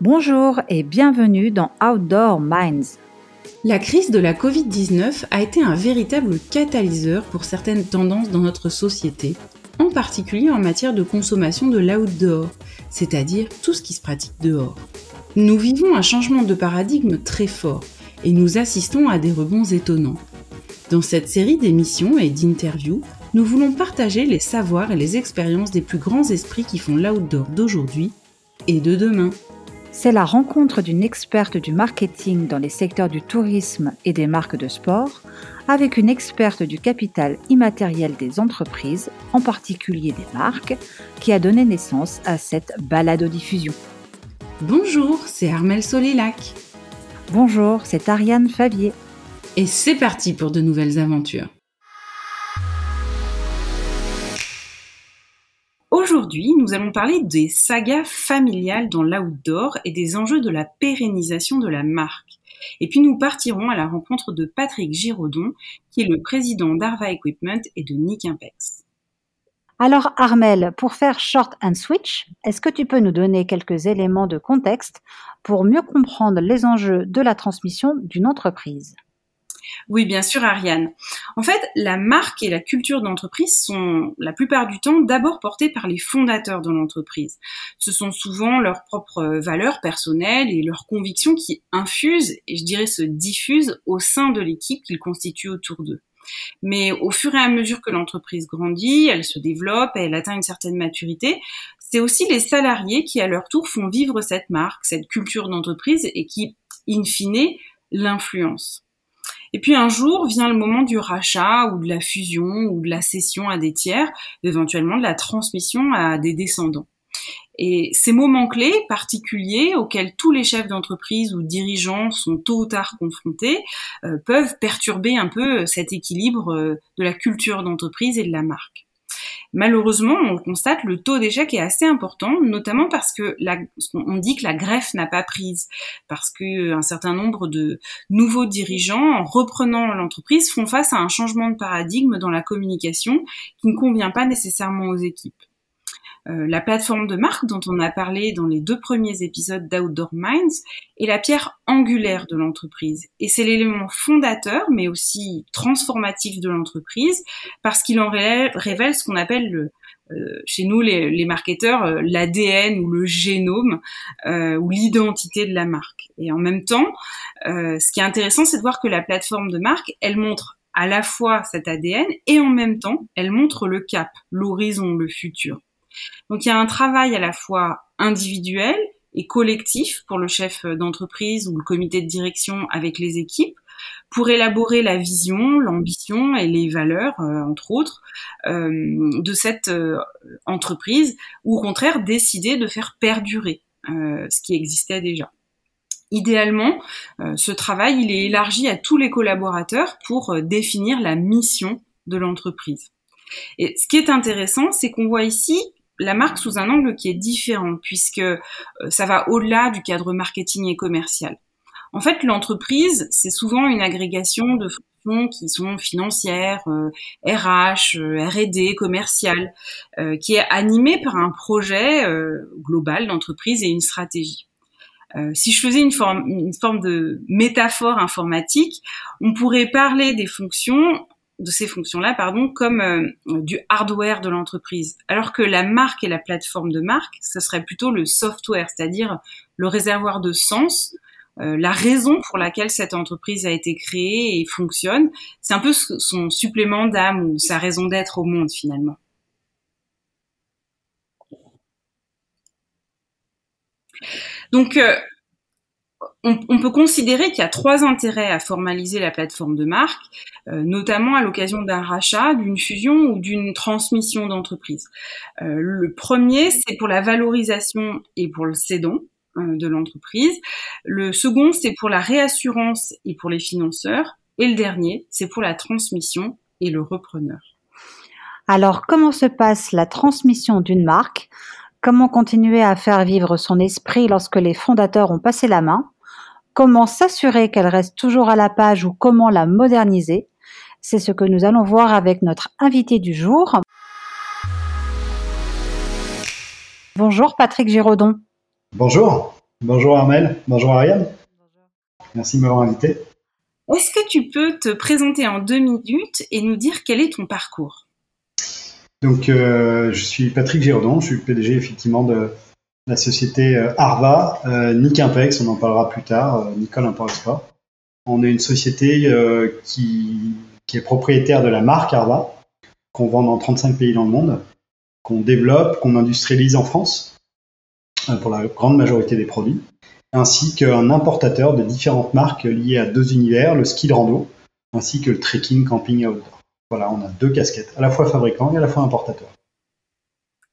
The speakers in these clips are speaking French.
Bonjour et bienvenue dans Outdoor Minds. La crise de la Covid-19 a été un véritable catalyseur pour certaines tendances dans notre société, en particulier en matière de consommation de l'outdoor, c'est-à-dire tout ce qui se pratique dehors. Nous vivons un changement de paradigme très fort et nous assistons à des rebonds étonnants. Dans cette série d'émissions et d'interviews, nous voulons partager les savoirs et les expériences des plus grands esprits qui font l'outdoor d'aujourd'hui et de demain. C'est la rencontre d'une experte du marketing dans les secteurs du tourisme et des marques de sport avec une experte du capital immatériel des entreprises, en particulier des marques, qui a donné naissance à cette balado-diffusion. Bonjour, c'est Armel Solélac. Bonjour, c'est Ariane Favier. Et c'est parti pour de nouvelles aventures. Aujourd'hui, nous allons parler des sagas familiales dans l'outdoor et des enjeux de la pérennisation de la marque. Et puis nous partirons à la rencontre de Patrick Giraudon, qui est le président d'Arva Equipment et de Nick Impex. Alors Armel, pour faire short and switch, est-ce que tu peux nous donner quelques éléments de contexte pour mieux comprendre les enjeux de la transmission d'une entreprise? Oui, bien sûr, Ariane. En fait, la marque et la culture d'entreprise sont la plupart du temps d'abord portées par les fondateurs de l'entreprise. Ce sont souvent leurs propres valeurs personnelles et leurs convictions qui infusent, et je dirais se diffusent au sein de l'équipe qu'ils constituent autour d'eux. Mais au fur et à mesure que l'entreprise grandit, elle se développe, elle atteint une certaine maturité, c'est aussi les salariés qui, à leur tour, font vivre cette marque, cette culture d'entreprise et qui, in fine, l'influencent. Et puis un jour vient le moment du rachat ou de la fusion ou de la cession à des tiers, éventuellement de la transmission à des descendants. Et ces moments clés particuliers auxquels tous les chefs d'entreprise ou dirigeants sont tôt ou tard confrontés euh, peuvent perturber un peu cet équilibre euh, de la culture d'entreprise et de la marque. Malheureusement, on constate, le taux d'échec est assez important, notamment parce que on dit que la greffe n'a pas prise, parce que un certain nombre de nouveaux dirigeants, en reprenant l'entreprise, font face à un changement de paradigme dans la communication qui ne convient pas nécessairement aux équipes. Euh, la plateforme de marque dont on a parlé dans les deux premiers épisodes d'Outdoor Minds est la pierre angulaire de l'entreprise. Et c'est l'élément fondateur, mais aussi transformatif de l'entreprise, parce qu'il en révèle, ce qu'on appelle le, euh, chez nous, les, marketeurs, euh, l'ADN ou le génome ou l'identité de la marque. Et en même temps, ce qui est intéressant, c'est de voir que la plateforme de marque, elle montre à la fois cet ADN et en même temps, elle montre le cap, l'horizon, le futur. Donc il y a un travail à la fois individuel et collectif pour le chef d'entreprise ou le comité de direction avec les équipes pour élaborer la vision, l'ambition et les valeurs, euh, entre autres, euh, de cette euh, entreprise, ou au contraire décider de faire perdurer ce qui existait déjà. Idéalement, ce travail il est élargi à tous les collaborateurs pour définir la mission de l'entreprise. Et ce qui est intéressant, c'est qu'on voit ici la marque sous un angle qui est différent, puisque euh, ça va au-delà du cadre marketing et commercial. En fait, l'entreprise, c'est souvent une agrégation de fonctions qui sont financières, RH, euh, R&D, commerciales, euh, qui est animée par un projet global d'entreprise et une stratégie. si je faisais une forme de métaphore informatique, on pourrait parler des fonctions de ces fonctions-là, pardon, comme euh, du hardware de l'entreprise. Alors que la marque et la plateforme de marque, ce serait plutôt le software, c'est-à-dire le réservoir de sens, euh, la raison pour laquelle cette entreprise a été créée et fonctionne. C'est un peu son supplément d'âme ou sa raison d'être au monde finalement. Donc, euh, on, peut considérer qu'il y a trois intérêts à formaliser la plateforme de marque, euh, notamment à l'occasion d'un rachat, d'une fusion ou d'une transmission d'entreprise. Euh, le premier, c'est pour la valorisation et pour le cédant euh, de l'entreprise. Le second, c'est pour la réassurance et pour les financeurs. Et le dernier, c'est pour la transmission et le repreneur. Alors, comment se passe la transmission d'une marque? Comment continuer à faire vivre son esprit lorsque les fondateurs ont passé la main? Comment s'assurer qu'elle reste toujours à la page ou comment la moderniser C'est ce que nous allons voir avec notre invité du jour. Bonjour Patrick Giraudon. Bonjour. Bonjour Armel, bonjour Ariane. Merci de m'avoir invité. Est-ce que tu peux te présenter en deux minutes et nous dire quel est ton parcours? Donc, euh, je suis Patrick Girardon, je suis PDG effectivement de la société euh, Arva, euh, Nick Impex, on en parlera plus tard, euh, Nicole Import Export. On est une société qui, est propriétaire de la marque Arva, qu'on vend dans 35 pays dans le monde, qu'on développe, qu'on industrialise en France pour la grande majorité des produits, ainsi qu'un importateur de différentes marques liées à deux univers, le ski de rando, ainsi que le trekking, camping et outdoor. Voilà, on a deux casquettes, à la fois fabricant et à la fois importateur.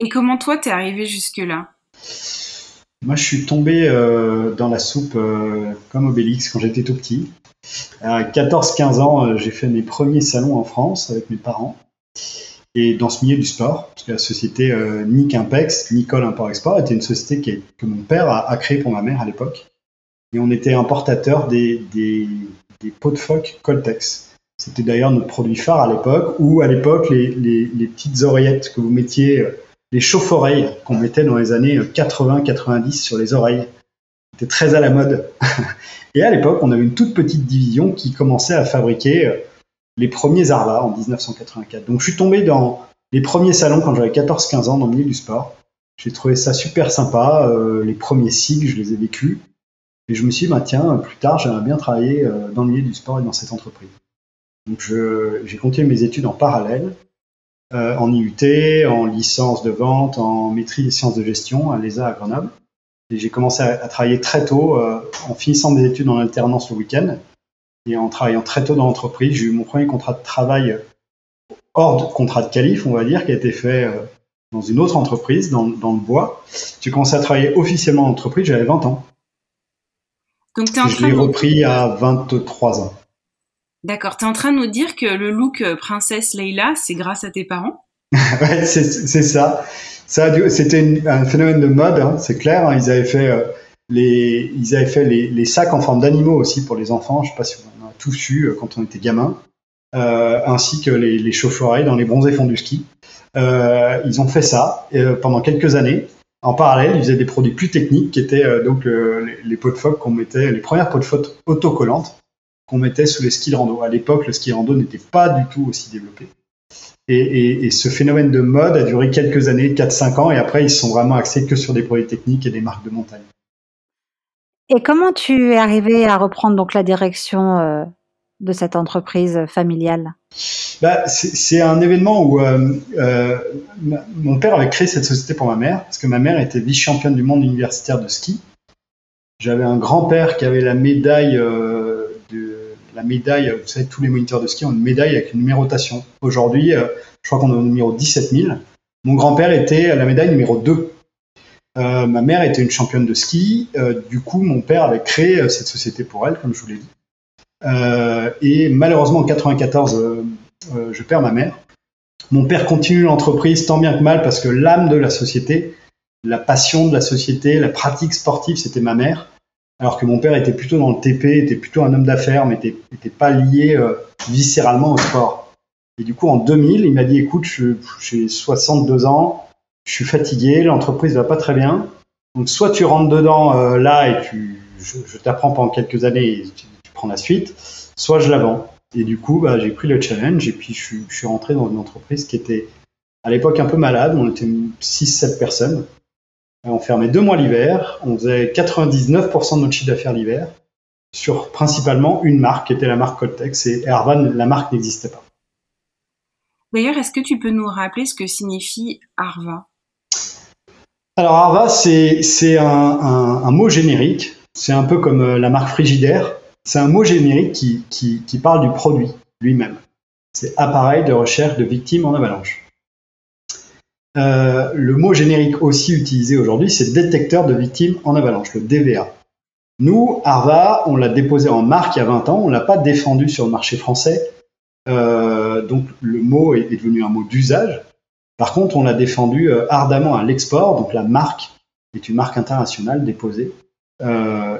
Et comment toi t'es arrivé jusque-là? Moi, je suis tombé euh, dans la soupe euh, comme Obélix quand j'étais tout petit. À 14-15 ans, euh, j'ai fait mes premiers salons en France avec mes parents. Et dans ce milieu du sport, parce que la société Nick Impex, Nicole Import Export, était une société que mon père a, créée pour ma mère à l'époque. Et on était importateur des, des, pots de phoque Coltex. C'était d'ailleurs notre produit phare à l'époque, ou à l'époque, les, les, petites oreillettes que vous mettiez, les chauffe-oreilles qu'on mettait dans les années 80-90 sur les oreilles. C'était très à la mode. Et à l'époque, on avait une toute petite division qui commençait à fabriquer euh, les premiers Arva en 1984. Donc je suis tombé dans les premiers salons quand j'avais 14-15 ans dans le milieu du sport. J'ai trouvé ça super sympa. euh, les premiers SIG, je les ai vécus. Et je me suis dit, bah, tiens, plus tard, j'aimerais bien travailler euh, dans le milieu du sport et dans cette entreprise. Donc j'ai continué mes études en parallèle, euh, en IUT, en licence de vente, en maîtrise des sciences de gestion à l'ESA à Grenoble. Et j'ai commencé à, à travailler très tôt, euh, en finissant mes études en alternance le week-end. Et en travaillant très tôt dans l'entreprise, j'ai eu mon premier contrat de travail hors de contrat de qualif, on va dire, qui a été fait euh, dans une autre entreprise, dans, dans le bois. J'ai commencé à travailler officiellement dans l'entreprise, j'avais 20 ans. Donc t'es en je l'ai repris à 23 ans. D'accord, t'es en train de nous dire que le look euh, princesse Leila, c'est grâce à tes parents? Ouais, c'est ça. ça C'était un phénomène de mode, hein, c'est clair. hein. Ils avaient fait, euh, les, ils avaient fait les, sacs en forme d'animaux aussi pour les enfants. Je sais pas si on en a tous eu euh, quand on était gamin. Euh, ainsi que les, les chauffe-oreilles dans les bronzés fonds du ski. Euh, ils ont fait ça euh, pendant quelques années. En parallèle, ils faisaient des produits plus techniques qui étaient euh, donc euh, les, les pots de phoque qu'on mettait, les premières pots de phoque autocollantes qu'on mettait sous les skis rando. À l'époque, le ski rando n'était pas du tout aussi développé. Et, et- et ce phénomène de mode a duré quelques années, 4-5 ans, et après ils se sont vraiment axés que sur des produits techniques et des marques de montagne. Et comment tu es arrivé à reprendre donc la direction euh, de cette entreprise familiale? Bah, c'est un événement où euh, euh, mon père avait créé cette société pour ma mère, parce que ma mère était vice-championne du monde universitaire de ski. J'avais un grand-père qui avait la médaille, la médaille, vous savez, tous les moniteurs de ski ont une médaille avec une numérotation. Aujourd'hui, euh, je crois qu'on est au numéro 17 000. Mon grand-père était la médaille numéro 2. Euh, ma mère était une championne de ski. Euh, du coup, mon père avait créé cette société pour elle, comme je vous l'ai dit. Et malheureusement, en 94, euh, euh, je perds ma mère. Mon père continue l'entreprise tant bien que mal parce que l'âme de la société, la passion de la société, la pratique sportive, c'était ma mère. Alors que mon père était plutôt dans le TP, était plutôt un homme d'affaires, mais n'était était pas lié euh, viscéralement au sport. Et du coup, en 2000, il m'a dit, écoute, j'ai 62 ans, je suis fatigué, l'entreprise va pas très bien. Donc, soit tu rentres dedans euh, là et tu, je, je t'apprends pendant quelques années et tu, tu prends la suite, soit je la vends. Et du coup, bah, j'ai pris le challenge et puis je, je suis rentré dans une entreprise qui était à l'époque un peu malade. On était 6-7 personnes. On fermait deux mois l'hiver. On faisait 99% de notre chiffre d'affaires l'hiver sur principalement une marque qui était la marque Coltex et Arvan, la marque n'existait pas. D'ailleurs, est-ce que tu peux nous rappeler ce que signifie Arva? Alors Arva, c'est un, un- un mot générique. C'est un peu comme euh, la marque Frigidaire. C'est un mot générique qui, qui, qui parle du produit lui-même. C'est appareil de recherche de victimes en avalanche. Euh, le mot générique aussi utilisé aujourd'hui, c'est détecteur de victimes en avalanche, le DVA. Nous, Arva, on l'a déposé en marque il y a 20 ans, on l'a pas défendu sur le marché français. Euh, donc le mot est, devenu un mot d'usage. Par contre, on l'a défendu euh, ardemment à l'export, donc la marque est une marque internationale déposée.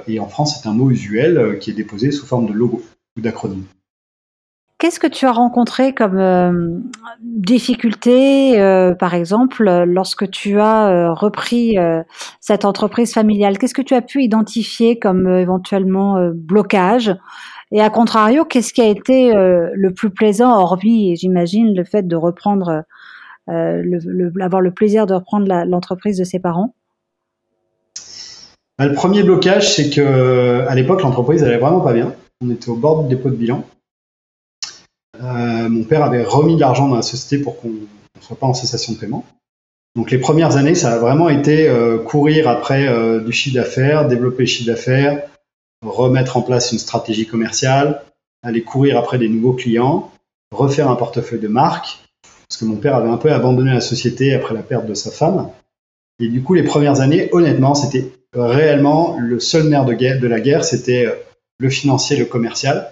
Et en France, c'est un mot usuel qui est déposé sous forme de logo ou d'acronyme. Qu'est-ce que tu as rencontré comme euh, difficulté, euh, par exemple, lorsque tu as euh, repris cette entreprise familiale? Qu'est-ce que tu as pu identifier comme éventuellement blocage? Et à contrario, qu'est-ce qui a été le plus plaisant, hormis, j'imagine, le fait de reprendre, le, avoir le plaisir de reprendre l'entreprise de ses parents? Bah, Le premier blocage, c'est que à l'époque, l'entreprise allait vraiment pas bien. On était au bord du dépôt de bilan. Euh, mon père avait remis de l'argent dans la société pour qu'on ne soit pas en cessation de paiement. Donc les premières années, ça a vraiment été euh, courir après euh, du chiffre d'affaires, développer le chiffre d'affaires, remettre en place une stratégie commerciale, aller courir après des nouveaux clients, refaire un portefeuille de marque, parce que mon père avait un peu abandonné la société après la perte de sa femme. Et du coup, les premières années, honnêtement, c'était réellement le seul nerf de, la guerre, c'était le financier, le commercial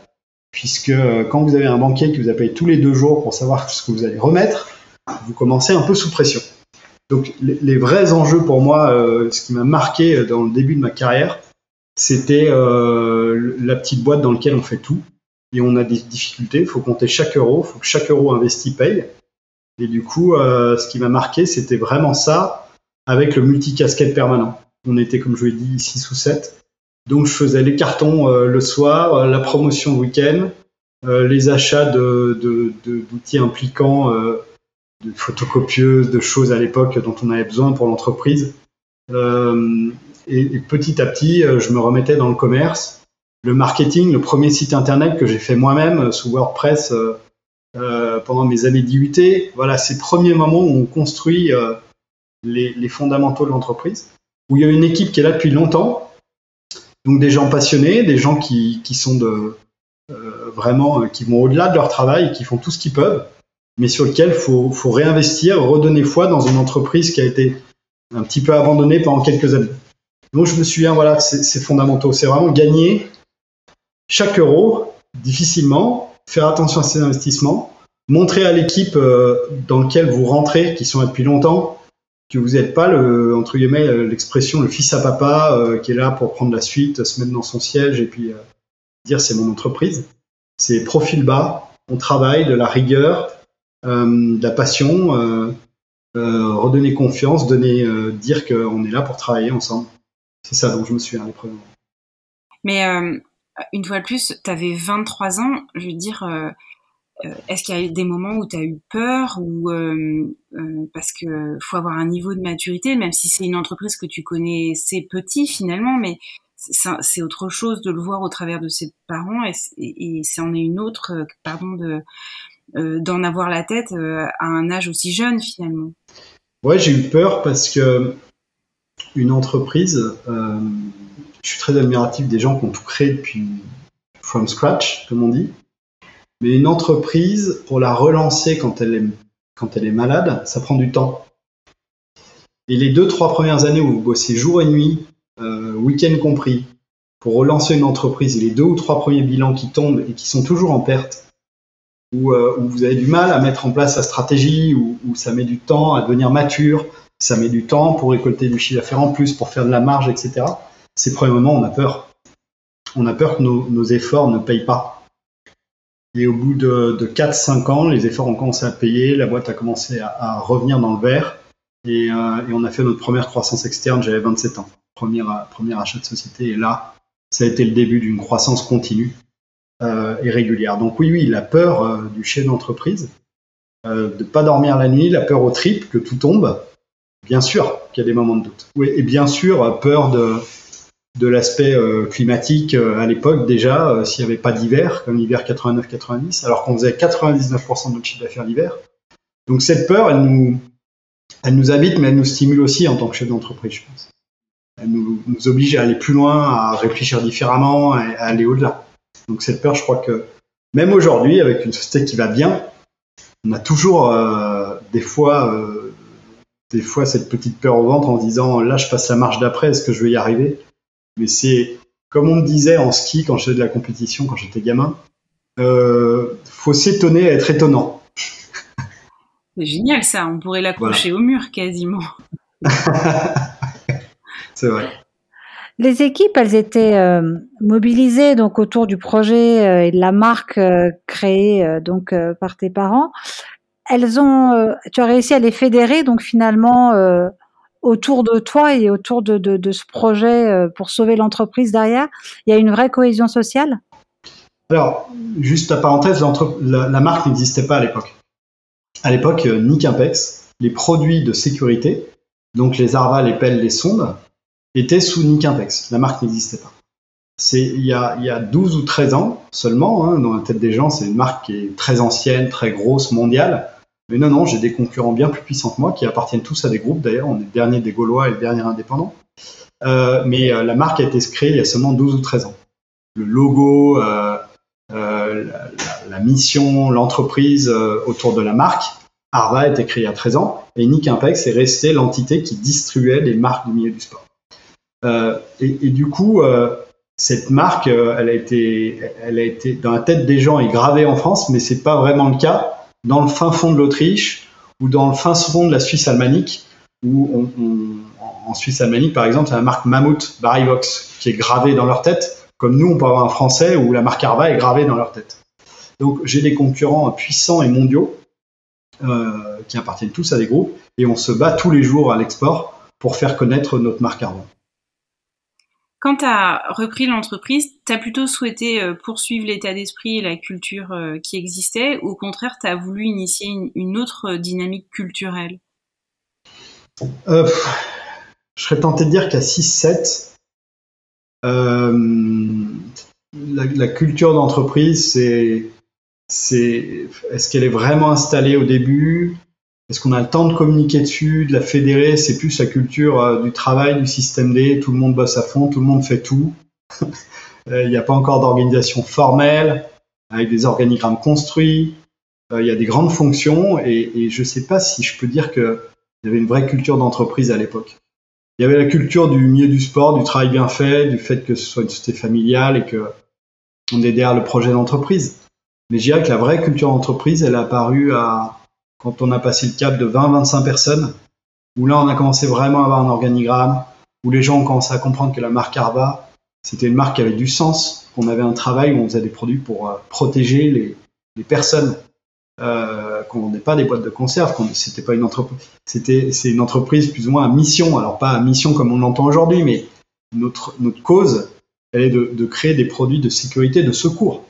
puisque euh, quand vous avez un banquier qui vous appelle tous les deux jours pour savoir ce que vous allez remettre, vous commencez un peu sous pression. Donc les, vrais enjeux pour moi, euh, ce qui m'a marqué dans le début de ma carrière, c'était euh, la petite boîte dans laquelle on fait tout et on a des difficultés. Il faut compter chaque euro, il faut que chaque euro investi paye. Et du coup, ce qui m'a marqué, c'était vraiment ça avec le multicasquette permanent. On était, comme je vous l'ai dit, 6 ou 7. Donc je faisais les cartons euh, le soir, euh, la promotion week-end, euh, les achats d'outils impliquant de photocopieuses, de choses à l'époque dont on avait besoin pour l'entreprise. Et, petit à petit, je me remettais dans le commerce, le marketing, le premier site internet que j'ai fait moi-même sous WordPress pendant mes années d'IUT. Voilà, ces premiers moments où on construit les, les fondamentaux de l'entreprise, où il y a une équipe qui est là depuis longtemps, donc des gens passionnés, des gens qui, qui sont de, euh, vraiment, euh, qui vont au-delà de leur travail, qui font tout ce qu'ils peuvent, mais sur lequel il faut, faut réinvestir, redonner foi dans une entreprise qui a été un petit peu abandonnée pendant quelques années. Donc je me souviens, voilà, c'est fondamentaux. C'est vraiment gagner chaque euro difficilement, faire attention à ses investissements, montrer à l'équipe euh, dans laquelle vous rentrez, qui sont là depuis longtemps, que vous n'êtes pas le entre guillemets l'expression le fils à papa euh, qui est là pour prendre la suite, se mettre dans son siège et puis euh, dire c'est mon entreprise. C'est profil bas, on travaille, de la rigueur, euh, de la passion, redonner confiance, donner, dire qu'on est là pour travailler ensemble. C'est ça dont je me suis les premiers Mais une fois de plus, tu avais 23 ans, je veux dire est-ce qu'il y a des moments où tu as eu peur ou euh, euh, parce que faut avoir un niveau de maturité, même si c'est une entreprise que tu connais, c'est petit finalement, mais c'est autre chose de le voir au travers de ses parents et, c'en est une autre, d'en avoir la tête à un âge aussi jeune finalement. Ouais, j'ai eu peur parce que une entreprise, je suis très admiratif des gens qui ont tout créé depuis from scratch, comme on dit. Mais une entreprise, pour la relancer quand elle est, malade, ça prend du temps. Et les deux, trois premières années où vous bossez jour et nuit, euh, week-end compris, pour relancer une entreprise, et les deux ou trois premiers bilans qui tombent et qui sont toujours en perte, où, euh, vous avez du mal à mettre en place la stratégie, où, ça met du temps à devenir mature, ça met du temps pour récolter du chiffre d'affaires en plus, pour faire de la marge, etc. Ces premiers moments, on a peur. On a peur que nos efforts ne payent pas. Et au bout de, de 4-5 ans, les efforts ont commencé à payer, la boîte a commencé à, revenir dans le vert et, euh, et, on a fait notre première croissance externe, j'avais 27 ans, premier, premier achat de société et là, ça a été le début d'une croissance continue euh, et régulière. Donc oui, oui, la peur euh, du chef d'entreprise, euh, de pas dormir la nuit, la peur au trip, que tout tombe, bien sûr qu'il y a des moments de doute. Oui, et bien sûr, peur de de l'aspect euh, climatique euh, à l'époque déjà, euh, s'il n'y avait pas d'hiver, comme l'hiver 89-90, alors qu'on faisait 99% de notre chiffre d'affaires l'hiver. Donc cette peur, elle nous, elle nous habite, mais elle nous stimule aussi en tant que chef d'entreprise, je pense. Elle nous, oblige à aller plus loin, à réfléchir différemment, à, aller au-delà. Donc cette peur, je crois que même aujourd'hui, avec une société qui va bien, on a toujours des fois, des fois cette petite peur au ventre en disant là, je passe la marche d'après, est-ce que je vais y arriver? Mais c'est comme on me disait en ski quand je faisais de la compétition, quand j'étais gamin, euh, faut s'étonner à être étonnant. C'est génial ça, on pourrait l'accrocher au mur quasiment. c'est vrai. Les équipes, elles étaient euh, mobilisées donc autour du projet euh, et de la marque euh, créée donc par tes parents. Elles ont, tu as réussi à les fédérer donc finalement autour de toi et autour de, ce projet pour sauver l'entreprise derrière. Il y a une vraie cohésion sociale? Alors, juste la parenthèse, la, marque n'existait pas à l'époque. À l'époque, Nick Impex, les produits de sécurité, donc les arvas, les pelles, les sondes, était sous Nick Impex. La marque n'existait pas. C'est il y a, il y a 12 ou 13 ans seulement, hein, dans la tête des gens, c'est une marque qui est très ancienne, très grosse, mondiale. Mais non, non, j'ai des concurrents bien plus puissants que moi, qui appartiennent tous à des groupes d'ailleurs. On est le dernier des Gaulois et le dernier indépendant. Euh, mais euh, la marque a été créée il y a seulement 12 ou 13 ans. Le logo, euh, la, mission, l'entreprise autour de la marque, Arva a été créée il y a 13 ans, et Nick Impex est resté l'entité qui distribuait les marques du milieu du sport. Et, du coup, cette marque, elle a été, elle a été dans la tête des gens et gravée en France, mais c'est pas vraiment le cas dans le fin fond de l'Autriche ou dans le fin fond de la Suisse alémanique, où en Suisse alémanique, par exemple, c'est la marque Mammouth Barivox qui est gravée dans leur tête, comme nous, on peut avoir un français où la marque Arva est gravée dans leur tête. Donc, j'ai des concurrents puissants et mondiaux qui appartiennent tous à des groupes, et on se bat tous les jours à l'export pour faire connaître notre marque Arva. Quand tu as repris l'entreprise, tu as plutôt souhaité euh, poursuivre l'état d'esprit et la culture euh, qui existait ou au contraire, tu as voulu initier une, autre dynamique culturelle? Euh, Je serais tenté de dire qu'à 6-7, la, culture d'entreprise, c'est est-ce qu'elle est vraiment installée au début? Est-ce qu'on a le temps de communiquer dessus, de la fédérer? C'est plus la culture euh, du travail, du système D. Tout le monde bosse à fond, tout le monde fait tout. Euh, il n'y a pas encore d'organisation formelle, avec des organigrammes construits. Euh, il y a des grandes fonctions et, je ne sais pas si je peux dire qu'il y avait une vraie culture d'entreprise à l'époque. Il y avait la culture du milieu du sport, du travail bien fait, du fait que ce soit une société familiale et que on est derrière le projet d'entreprise. Mais je dirais que la vraie culture d'entreprise, elle a apparu à, quand on a passé le cap de 20-25 personnes, où là on a commencé vraiment à avoir un organigramme, où les gens ont commencé à comprendre que la marque Arva, c'était une marque qui avait du sens, qu'on avait un travail où on faisait des produits pour euh, protéger les, personnes, euh, qu'on n'est pas des boîtes de conserve, c'était pas une entreprise, c'était une entreprise plus ou moins à mission, alors pas à mission comme on l'entend aujourd'hui, mais notre cause, elle est de créer des produits de sécurité, de secours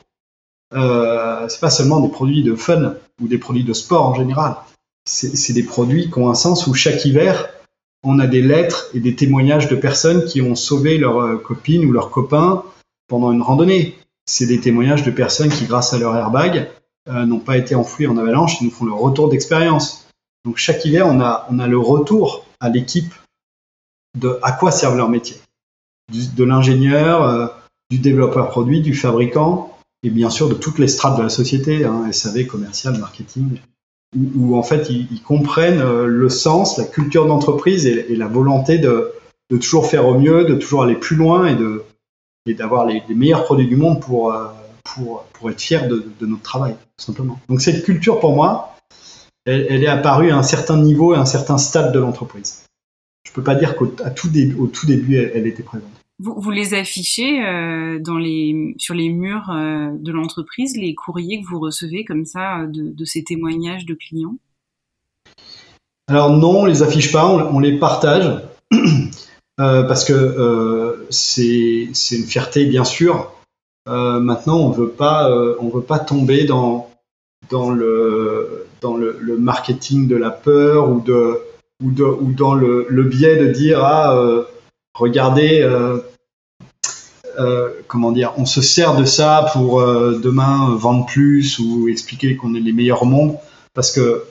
euh, c'est pas seulement des produits de fun ou des produits de sport en général. C'est des produits qui ont un sens où chaque hiver, on a des lettres et des témoignages de personnes qui ont sauvé leur euh, copine ou leur copain pendant une randonnée. C'est des témoignages de personnes qui, grâce à leur airbag, euh, n'ont pas été enfouies en avalanche et nous font le retour d'expérience. Donc chaque hiver, on a, le retour à l'équipe de à quoi servent leur métier. de l'ingénieur, euh, du développeur produit, du fabricant, et bien sûr de toutes les strates de la société, hein, SAV, commercial, marketing, où, en fait ils, comprennent euh, le sens, la culture d'entreprise et, la volonté de, toujours faire au mieux, de toujours aller plus loin et de d'avoir les, meilleurs produits du monde pour, euh, pour, être fier de, notre travail, tout simplement. Donc cette culture, pour moi, elle, est apparue à un certain niveau et à un certain stade de l'entreprise. Je peux pas dire qu'au tout, début, elle était présente. Vous, les affichez euh, sur les murs euh, de l'entreprise, les courriers que vous recevez comme ça de, de ces témoignages de clients? Alors non, on les affiche pas, on, les partage euh, parce que euh, c'est une fierté bien sûr. Euh, maintenant, on veut pas, euh, veut pas tomber dans le marketing de la peur ou dans le, le biais de dire ah regardez, euh, euh, comment dire, on se sert de ça pour euh, demain vendre plus ou expliquer qu'on est les meilleurs au monde, parce que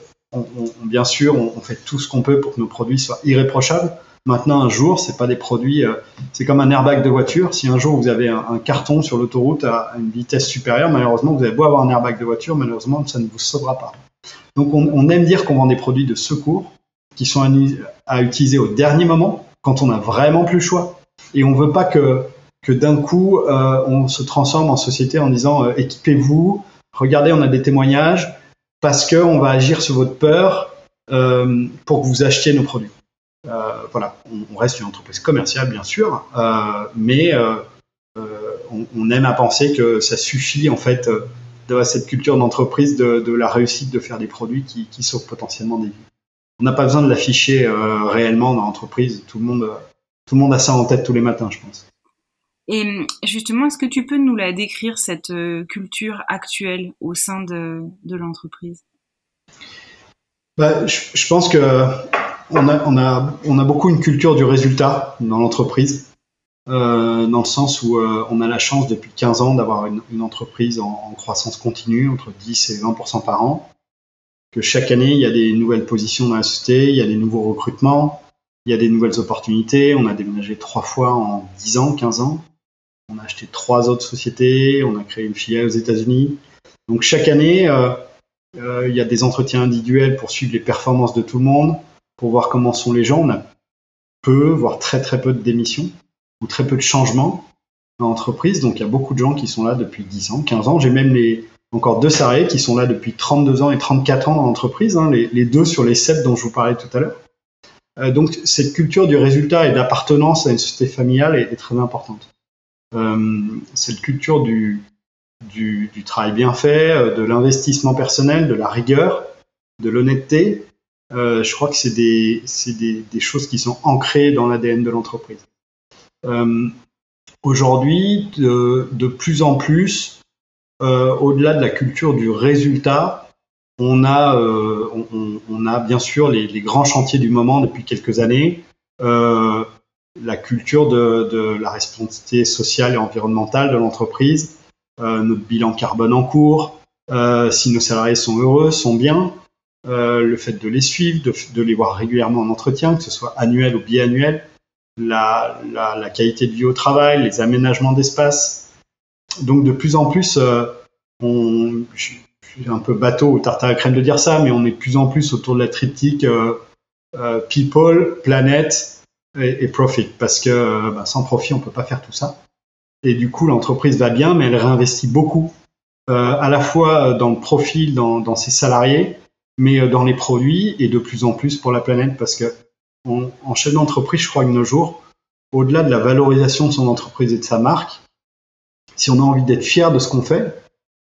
bien sûr, on, fait tout ce qu'on peut pour que nos produits soient irréprochables. Maintenant, un jour, c'est pas des produits, c'est comme un airbag de voiture. Si un jour vous avez un, carton sur l'autoroute à une vitesse supérieure, malheureusement, vous avez beau avoir un airbag de voiture, malheureusement, ça ne vous sauvera pas. Donc, on, on aime dire qu'on vend des produits de secours qui sont à utiliser au dernier moment, quand on a vraiment plus le choix. Et on veut pas que, que d'un coup, euh, on se transforme en société en disant euh, équipez-vous, regardez, on a des témoignages, parce qu'on va agir sur votre peur euh, pour que vous achetiez nos produits. voilà, on, reste une entreprise commerciale bien sûr, mais on, aime à penser que ça suffit en fait de cette culture d'entreprise de, la réussite de faire des produits qui, qui sauvent potentiellement des vies. On n'a pas besoin de l'afficher réellement dans l'entreprise. Tout le monde, tout le monde a ça en tête tous les matins, je pense. Et justement, est-ce que tu peux nous la décrire, cette euh, culture actuelle au sein de, l'entreprise? Bah, je, pense que on a, on, a, on a beaucoup une culture du résultat dans l'entreprise, euh, dans le sens où euh, on a la chance depuis 15 ans d'avoir une, entreprise en, en, croissance continue, entre 10 et 20% par an, que chaque année, il y a des nouvelles positions dans la société, il y a des nouveaux recrutements, il y a des nouvelles opportunités, on a déménagé trois fois en 10 ans, 15 ans. On a acheté trois autres sociétés, on a créé une filiale aux États-Unis. Donc chaque année, euh, euh, il y a des entretiens individuels pour suivre les performances de tout le monde, pour voir comment sont les gens. On a peu, voire très très peu de démissions ou très peu de changements dans l'entreprise. Donc il y a beaucoup de gens qui sont là depuis 10 ans, 15 ans. J'ai même les, encore deux salariés qui sont là depuis 32 ans et 34 ans dans l'entreprise, hein, les, deux sur les sept dont je vous parlais tout à l'heure. Euh, donc cette culture du résultat et d'appartenance à une société familiale est très importante. Euh, cette culture du, travail bien fait, euh, de l'investissement personnel, de la rigueur, de l'honnêteté. Euh, je crois que c'est des, choses qui sont ancrées dans l'ADN de l'entreprise. Aujourd'hui, de, plus en plus, au-delà de la culture du résultat, on a, bien sûr les, grands chantiers du moment depuis quelques années. La culture de, la responsabilité sociale et environnementale de l'entreprise, euh, notre bilan carbone en cours, euh, si nos salariés sont heureux, sont bien, euh, le fait de les suivre, de, les voir régulièrement en entretien, que ce soit annuel ou biannuel, la, qualité de vie au travail, les aménagements d'espace. Donc de plus en plus, je suis un peu bateau ou tartare à crème de dire ça, mais on est de plus en plus autour de la triptyque people, planète et, profit, parce que euh, bah, sans profit, on peut pas faire tout ça. Et du coup, l'entreprise va bien, mais elle réinvestit beaucoup, euh, à la fois dans le profil, dans, dans ses salariés, mais euh, dans les produits et de plus en plus pour la planète, parce que en chef d'entreprise, je crois que nos jours, au-delà de la valorisation de son entreprise et de sa marque, si on a envie d'être fier de ce qu'on fait,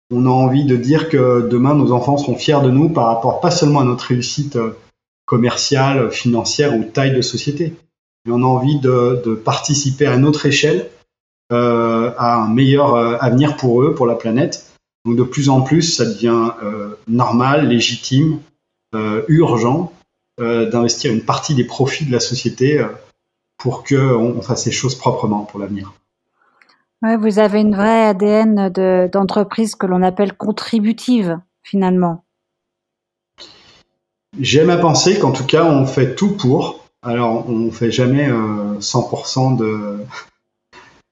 on a envie de dire que demain nos enfants seront fiers de nous par rapport pas seulement à notre réussite commerciale, financière ou taille de société, et on a envie de, participer à notre échelle euh, à un meilleur euh, avenir pour eux, pour la planète. Donc de plus en plus, ça devient euh, normal, légitime, urgent d'investir une partie des profits de la société pour qu'on on fasse les choses proprement pour l'avenir. Ouais, vous avez une vraie ADN d'entreprise que l'on appelle contributive, finalement. J'aime à penser qu'en tout cas, on fait tout pour. Alors, on fait jamais 100% euh,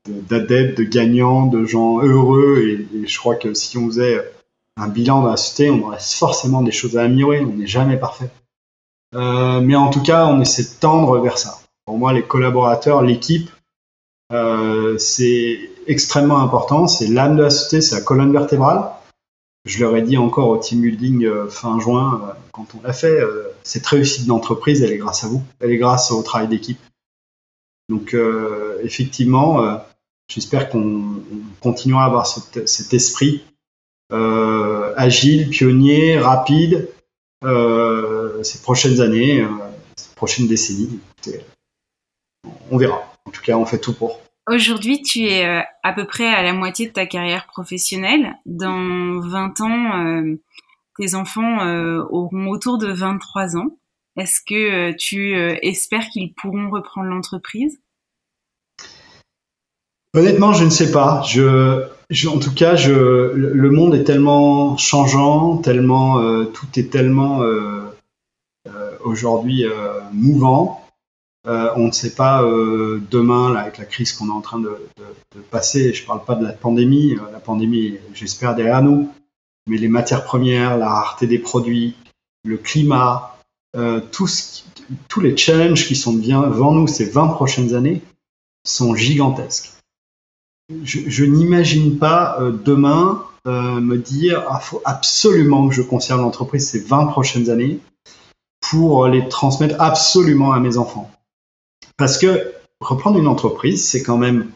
de d'adeptes, de, gagnants, de gens heureux. Et, je crois que si on faisait un bilan de la société, on aurait forcément des choses à améliorer. On n'est jamais parfait. Euh, mais en tout cas, on essaie de tendre vers ça. Pour moi, les collaborateurs, l'équipe, euh, c'est extrêmement important. C'est l'âme de la société, c'est la colonne vertébrale. Je leur ai dit encore au team building fin juin, quand on l'a fait, cette réussite d'entreprise, elle est grâce à vous, elle est grâce au travail d'équipe. Donc euh, effectivement, euh, j'espère qu'on continuera à avoir cet, esprit euh, agile, pionnier, rapide ces prochaines années, ces prochaines décennies. On verra. En tout cas, on fait tout pour. Aujourd'hui, tu es à peu près à la moitié de ta carrière professionnelle. Dans 20 ans, tes enfants euh, auront autour de 23 ans. Est-ce que euh, tu euh, espères qu'ils pourront reprendre l'entreprise? Honnêtement, je ne sais pas. Je, en tout cas, le monde est tellement changeant, tellement, tout est tellement aujourd'hui mouvant. on ne sait pas demain, avec la crise qu'on est en train de passer, je ne parle pas de la pandémie, la pandémie, j'espère, derrière nous, mais les matières premières, la rareté des produits, le climat, euh, tous les challenges qui sont devant nous ces 20 prochaines années sont gigantesques. Je, n'imagine pas euh, demain euh, me dire ah, faut absolument que je conserve l'entreprise ces 20 prochaines années pour les transmettre absolument à mes enfants. Parce que reprendre une entreprise, c'est quand même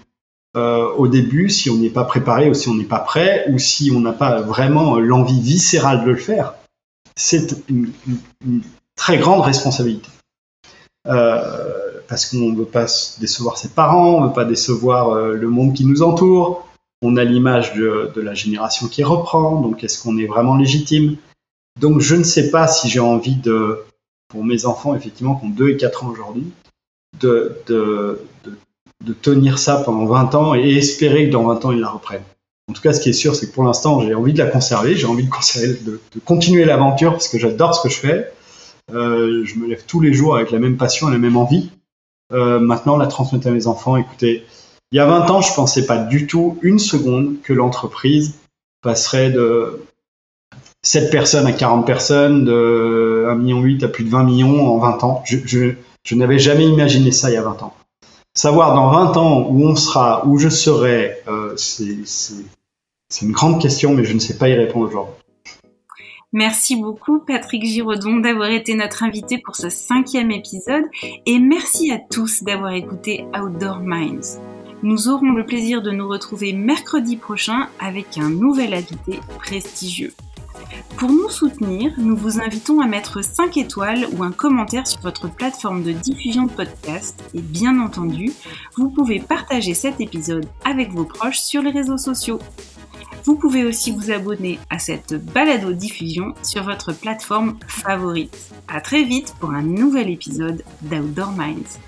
euh, au début, si on n'est pas préparé ou si on n'est pas prêt, ou si on n'a pas vraiment l'envie viscérale de le faire, c'est une, très grande responsabilité. Euh, parce qu'on ne veut pas décevoir ses parents, on ne veut pas décevoir euh, le monde qui nous entoure, on a l'image de, la génération qui reprend, donc est-ce qu'on est vraiment légitime? Donc je ne sais pas si j'ai envie de, pour mes enfants, effectivement, qui ont 2 et 4 ans aujourd'hui, de, tenir ça pendant 20 ans et espérer que dans 20 ans, ils la reprennent. En tout cas, ce qui est sûr, c'est que pour l'instant, j'ai envie de la conserver, j'ai envie de, de, continuer l'aventure parce que j'adore ce que je fais. Euh, je me lève tous les jours avec la même passion et la même envie. Euh, maintenant, la transmettre à mes enfants. Écoutez, il y a 20 ans, je pensais pas du tout une seconde que l'entreprise passerait de 7 personnes à 40 personnes, de 1,8 million à plus de 20 millions en 20 ans. Je, je, je n'avais jamais imaginé ça il y a 20 ans. Savoir dans 20 ans où on sera, où je serai, euh, c'est une grande question, mais je ne sais pas y répondre aujourd'hui. Merci beaucoup Patrick Giraudon d'avoir été notre invité pour ce cinquième épisode et merci à tous d'avoir écouté Outdoor Minds. Nous aurons le plaisir de nous retrouver mercredi prochain avec un nouvel invité prestigieux. Pour nous soutenir, nous vous invitons à mettre 5 étoiles ou un commentaire sur votre plateforme de diffusion de podcast et bien entendu, vous pouvez partager cet épisode avec vos proches sur les réseaux sociaux. Vous pouvez aussi vous abonner à cette balado diffusion sur votre plateforme favorite. À très vite pour un nouvel épisode d'Outdoor Minds.